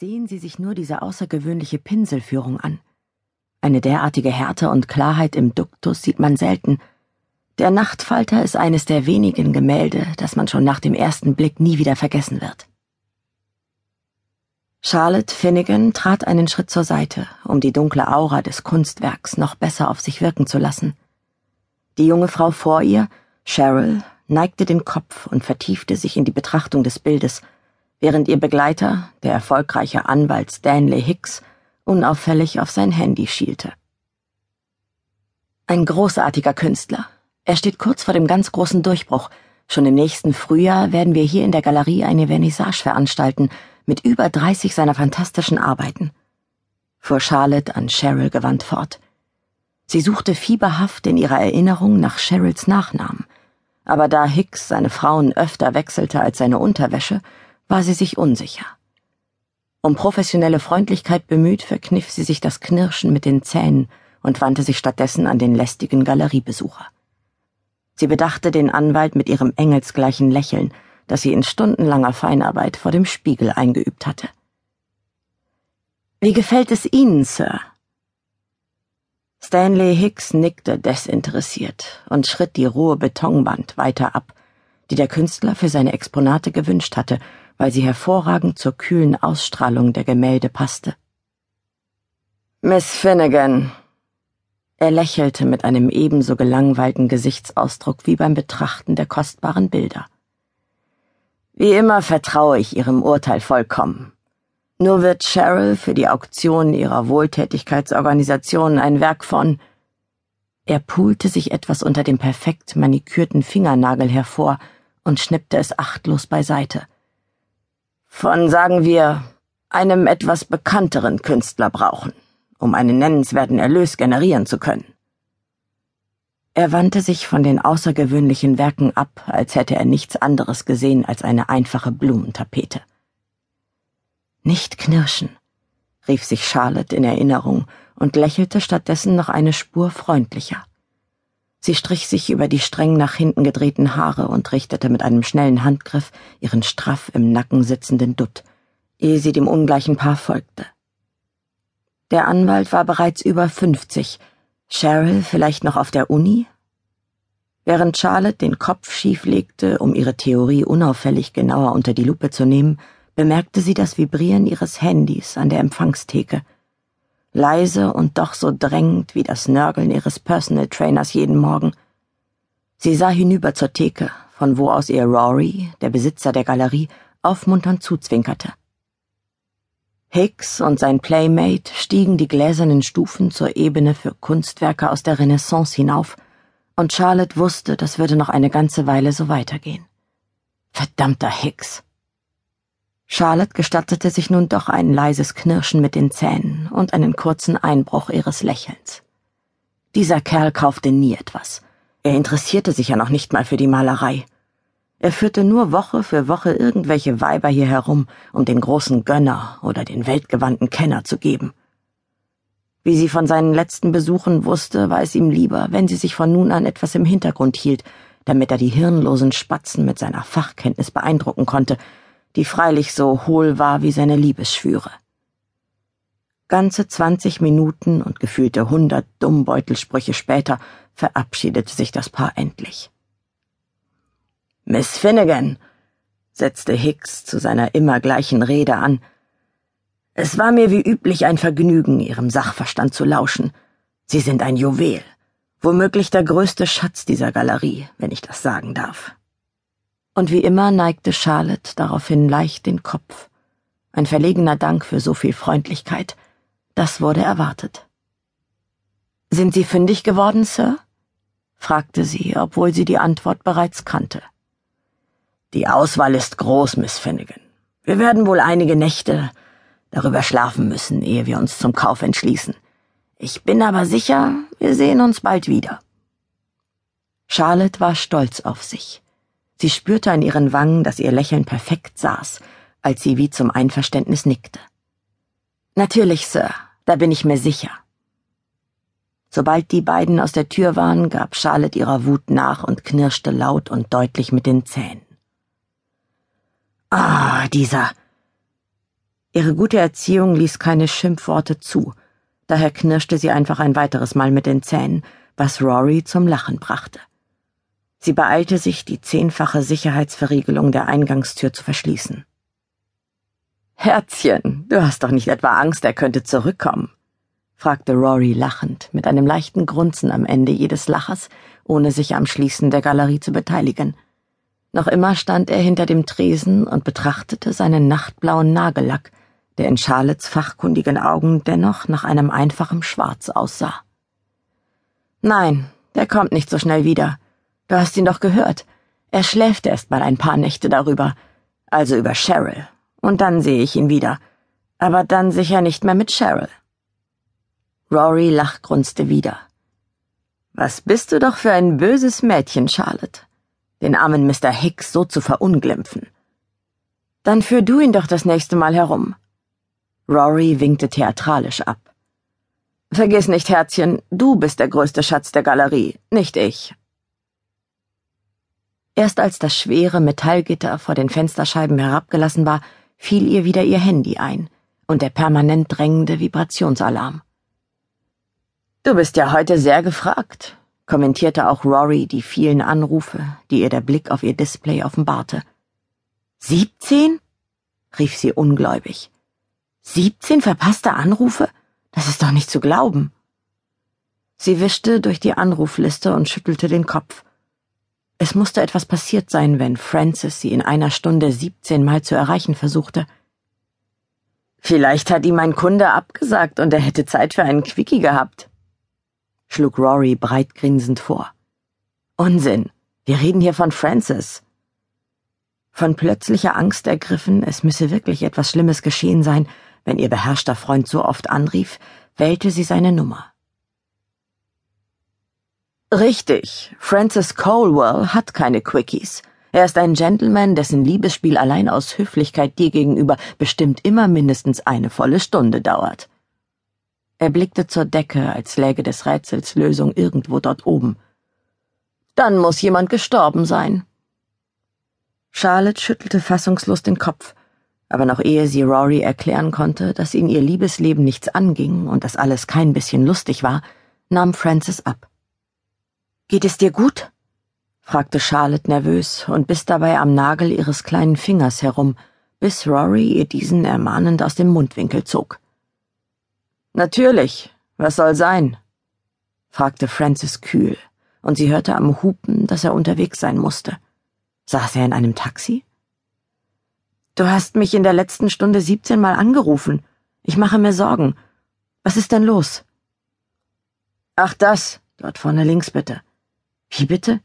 Sehen Sie sich nur diese außergewöhnliche Pinselführung an. Eine derartige Härte und Klarheit im Duktus sieht man selten. Der Nachtfalter ist eines der wenigen Gemälde, das man schon nach dem ersten Blick nie wieder vergessen wird. Charlotte Finnegan trat einen Schritt zur Seite, um die dunkle Aura des Kunstwerks noch besser auf sich wirken zu lassen. Die junge Frau vor ihr, Cheryl, neigte den Kopf und vertiefte sich in die Betrachtung des Bildes, während ihr Begleiter, der erfolgreiche Anwalt Stanley Hicks, unauffällig auf sein Handy schielte. Ein großartiger Künstler. Er steht kurz vor dem ganz großen Durchbruch. Schon im nächsten Frühjahr werden wir hier in der Galerie eine Vernissage veranstalten mit über 30 seiner fantastischen Arbeiten. Fuhr Charlotte an Cheryl gewandt fort. Sie suchte fieberhaft in ihrer Erinnerung nach Cheryls Nachnamen, aber da Hicks seine Frauen öfter wechselte als seine Unterwäsche, war sie sich unsicher. Um professionelle Freundlichkeit bemüht, verkniff sie sich das Knirschen mit den Zähnen und wandte sich stattdessen an den lästigen Galeriebesucher. Sie bedachte den Anwalt mit ihrem engelsgleichen Lächeln, das sie in stundenlanger Feinarbeit vor dem Spiegel eingeübt hatte. Wie gefällt es Ihnen, Sir? Stanley Hicks nickte desinteressiert und schritt die rohe Betonwand weiter ab, die der Künstler für seine Exponate gewünscht hatte, weil sie hervorragend zur kühlen Ausstrahlung der Gemälde passte. Miss Finnegan. Er lächelte mit einem ebenso gelangweilten Gesichtsausdruck wie beim Betrachten der kostbaren Bilder. Wie immer vertraue ich Ihrem Urteil vollkommen. Nur wird Cheryl für die Auktion ihrer Wohltätigkeitsorganisation ein Werk von er pulte sich etwas unter dem perfekt manikürten Fingernagel hervor und schnippte es achtlos beiseite von, sagen wir, einem etwas bekannteren Künstler brauchen, um einen nennenswerten Erlös generieren zu können. Er wandte sich von den außergewöhnlichen Werken ab, als hätte er nichts anderes gesehen als eine einfache Blumentapete. Nicht knirschen, rief sich Charlotte in Erinnerung und lächelte stattdessen noch eine Spur freundlicher. Sie strich sich über die streng nach hinten gedrehten Haare und richtete mit einem schnellen Handgriff ihren straff im Nacken sitzenden Dutt, ehe sie dem ungleichen Paar folgte. Der Anwalt war bereits über fünfzig, Cheryl vielleicht noch auf der Uni? Während Charlotte den Kopf schief legte, um ihre Theorie unauffällig genauer unter die Lupe zu nehmen, bemerkte sie das Vibrieren ihres Handys an der Empfangstheke – leise und doch so drängend wie das Nörgeln ihres Personal Trainers jeden Morgen. Sie sah hinüber zur Theke, von wo aus ihr Rory, der Besitzer der Galerie, aufmunternd zuzwinkerte. Hicks und sein Playmate stiegen die gläsernen Stufen zur Ebene für Kunstwerke aus der Renaissance hinauf, und Charlotte wusste, das würde noch eine ganze Weile so weitergehen. Verdammter Hicks. Charlotte gestattete sich nun doch ein leises Knirschen mit den Zähnen und einen kurzen Einbruch ihres Lächelns. Dieser Kerl kaufte nie etwas. Er interessierte sich ja noch nicht mal für die Malerei. Er führte nur Woche für Woche irgendwelche Weiber hier herum, um den großen Gönner oder den weltgewandten Kenner zu geben. Wie sie von seinen letzten Besuchen wusste, war es ihm lieber, wenn sie sich von nun an etwas im Hintergrund hielt, damit er die hirnlosen Spatzen mit seiner Fachkenntnis beeindrucken konnte, die freilich so hohl war wie seine Liebesschwüre. Ganze zwanzig Minuten und gefühlte hundert Dummbeutelsprüche später verabschiedete sich das Paar endlich. Miss Finnegan, setzte Hicks zu seiner immer gleichen Rede an, es war mir wie üblich ein Vergnügen, Ihrem Sachverstand zu lauschen. Sie sind ein Juwel, womöglich der größte Schatz dieser Galerie, wenn ich das sagen darf und wie immer neigte Charlotte daraufhin leicht den Kopf. Ein verlegener Dank für so viel Freundlichkeit. Das wurde erwartet. Sind Sie fündig geworden, Sir? fragte sie, obwohl sie die Antwort bereits kannte. Die Auswahl ist groß, Miss Finnegan. Wir werden wohl einige Nächte darüber schlafen müssen, ehe wir uns zum Kauf entschließen. Ich bin aber sicher, wir sehen uns bald wieder. Charlotte war stolz auf sich. Sie spürte an ihren Wangen, dass ihr Lächeln perfekt saß, als sie wie zum Einverständnis nickte. Natürlich, Sir, da bin ich mir sicher. Sobald die beiden aus der Tür waren, gab Charlotte ihrer Wut nach und knirschte laut und deutlich mit den Zähnen. Ah, dieser. Ihre gute Erziehung ließ keine Schimpfworte zu, daher knirschte sie einfach ein weiteres Mal mit den Zähnen, was Rory zum Lachen brachte. Sie beeilte sich, die zehnfache Sicherheitsverriegelung der Eingangstür zu verschließen. Herzchen, du hast doch nicht etwa Angst, er könnte zurückkommen? fragte Rory lachend, mit einem leichten Grunzen am Ende jedes Lachers, ohne sich am Schließen der Galerie zu beteiligen. Noch immer stand er hinter dem Tresen und betrachtete seinen nachtblauen Nagellack, der in Charlottes fachkundigen Augen dennoch nach einem einfachen Schwarz aussah. Nein, der kommt nicht so schnell wieder. Du hast ihn doch gehört. Er schläft erst mal ein paar Nächte darüber, also über Cheryl und dann sehe ich ihn wieder. Aber dann sicher nicht mehr mit Cheryl. Rory lachgrunzte wieder. Was bist du doch für ein böses Mädchen, Charlotte, den armen Mr. Hicks so zu verunglimpfen. Dann führ du ihn doch das nächste Mal herum. Rory winkte theatralisch ab. Vergiss nicht, Herzchen, du bist der größte Schatz der Galerie, nicht ich. Erst als das schwere Metallgitter vor den Fensterscheiben herabgelassen war, fiel ihr wieder ihr Handy ein und der permanent drängende Vibrationsalarm. Du bist ja heute sehr gefragt, kommentierte auch Rory die vielen Anrufe, die ihr der Blick auf ihr Display offenbarte. Siebzehn? rief sie ungläubig. Siebzehn verpasste Anrufe? Das ist doch nicht zu glauben. Sie wischte durch die Anrufliste und schüttelte den Kopf. Es musste etwas passiert sein, wenn Francis sie in einer Stunde siebzehnmal zu erreichen versuchte. Vielleicht hat ihm ein Kunde abgesagt und er hätte Zeit für einen Quickie gehabt, schlug Rory breit grinsend vor. Unsinn. Wir reden hier von Francis. Von plötzlicher Angst ergriffen, es müsse wirklich etwas Schlimmes geschehen sein, wenn ihr beherrschter Freund so oft anrief, wählte sie seine Nummer. Richtig, Francis Colwell hat keine Quickies. Er ist ein Gentleman, dessen Liebesspiel allein aus Höflichkeit dir gegenüber bestimmt immer mindestens eine volle Stunde dauert. Er blickte zur Decke, als läge des Rätsels Lösung irgendwo dort oben. Dann muss jemand gestorben sein. Charlotte schüttelte fassungslos den Kopf, aber noch ehe sie Rory erklären konnte, dass in ihr Liebesleben nichts anging und dass alles kein bisschen lustig war, nahm Francis ab. Geht es dir gut? fragte Charlotte nervös und biss dabei am Nagel ihres kleinen Fingers herum, bis Rory ihr diesen ermahnend aus dem Mundwinkel zog. Natürlich, was soll sein? fragte Francis kühl, und sie hörte am Hupen, dass er unterwegs sein musste. Saß er in einem Taxi? Du hast mich in der letzten Stunde siebzehnmal angerufen. Ich mache mir Sorgen. Was ist denn los? Ach das, dort vorne links bitte. Wie bitte?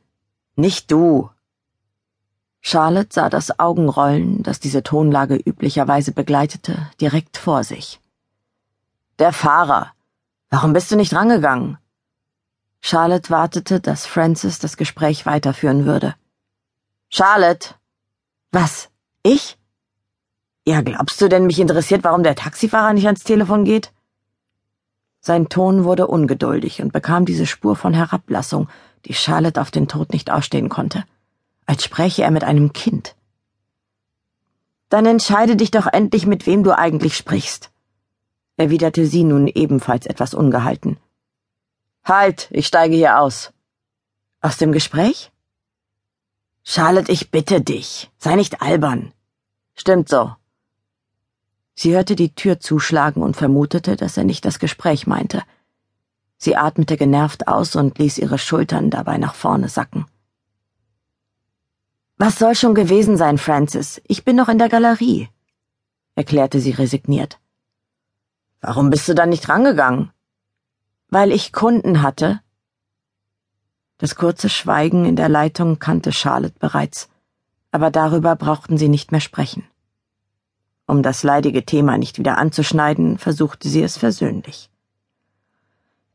Nicht du. Charlotte sah das Augenrollen, das diese Tonlage üblicherweise begleitete, direkt vor sich. Der Fahrer. Warum bist du nicht rangegangen? Charlotte wartete, dass Francis das Gespräch weiterführen würde. Charlotte. Was? Ich? Ja, glaubst du denn, mich interessiert, warum der Taxifahrer nicht ans Telefon geht? Sein Ton wurde ungeduldig und bekam diese Spur von Herablassung, die Charlotte auf den Tod nicht ausstehen konnte, als spräche er mit einem Kind. Dann entscheide dich doch endlich, mit wem du eigentlich sprichst, erwiderte sie nun ebenfalls etwas ungehalten. Halt, ich steige hier aus. Aus dem Gespräch? Charlotte, ich bitte dich, sei nicht albern. Stimmt so. Sie hörte die Tür zuschlagen und vermutete, dass er nicht das Gespräch meinte. Sie atmete genervt aus und ließ ihre Schultern dabei nach vorne sacken. Was soll schon gewesen sein, Francis? Ich bin noch in der Galerie, erklärte sie resigniert. Warum bist du dann nicht rangegangen? Weil ich Kunden hatte. Das kurze Schweigen in der Leitung kannte Charlotte bereits, aber darüber brauchten sie nicht mehr sprechen. Um das leidige Thema nicht wieder anzuschneiden, versuchte sie es versöhnlich.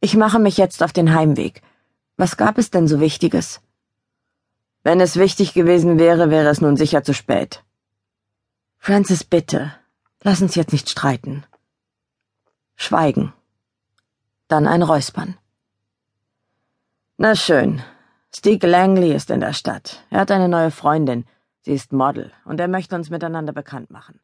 Ich mache mich jetzt auf den Heimweg. Was gab es denn so Wichtiges? Wenn es wichtig gewesen wäre, wäre es nun sicher zu spät. Francis, bitte, lass uns jetzt nicht streiten. Schweigen. Dann ein Räuspern. Na schön. Steve Langley ist in der Stadt. Er hat eine neue Freundin. Sie ist Model und er möchte uns miteinander bekannt machen.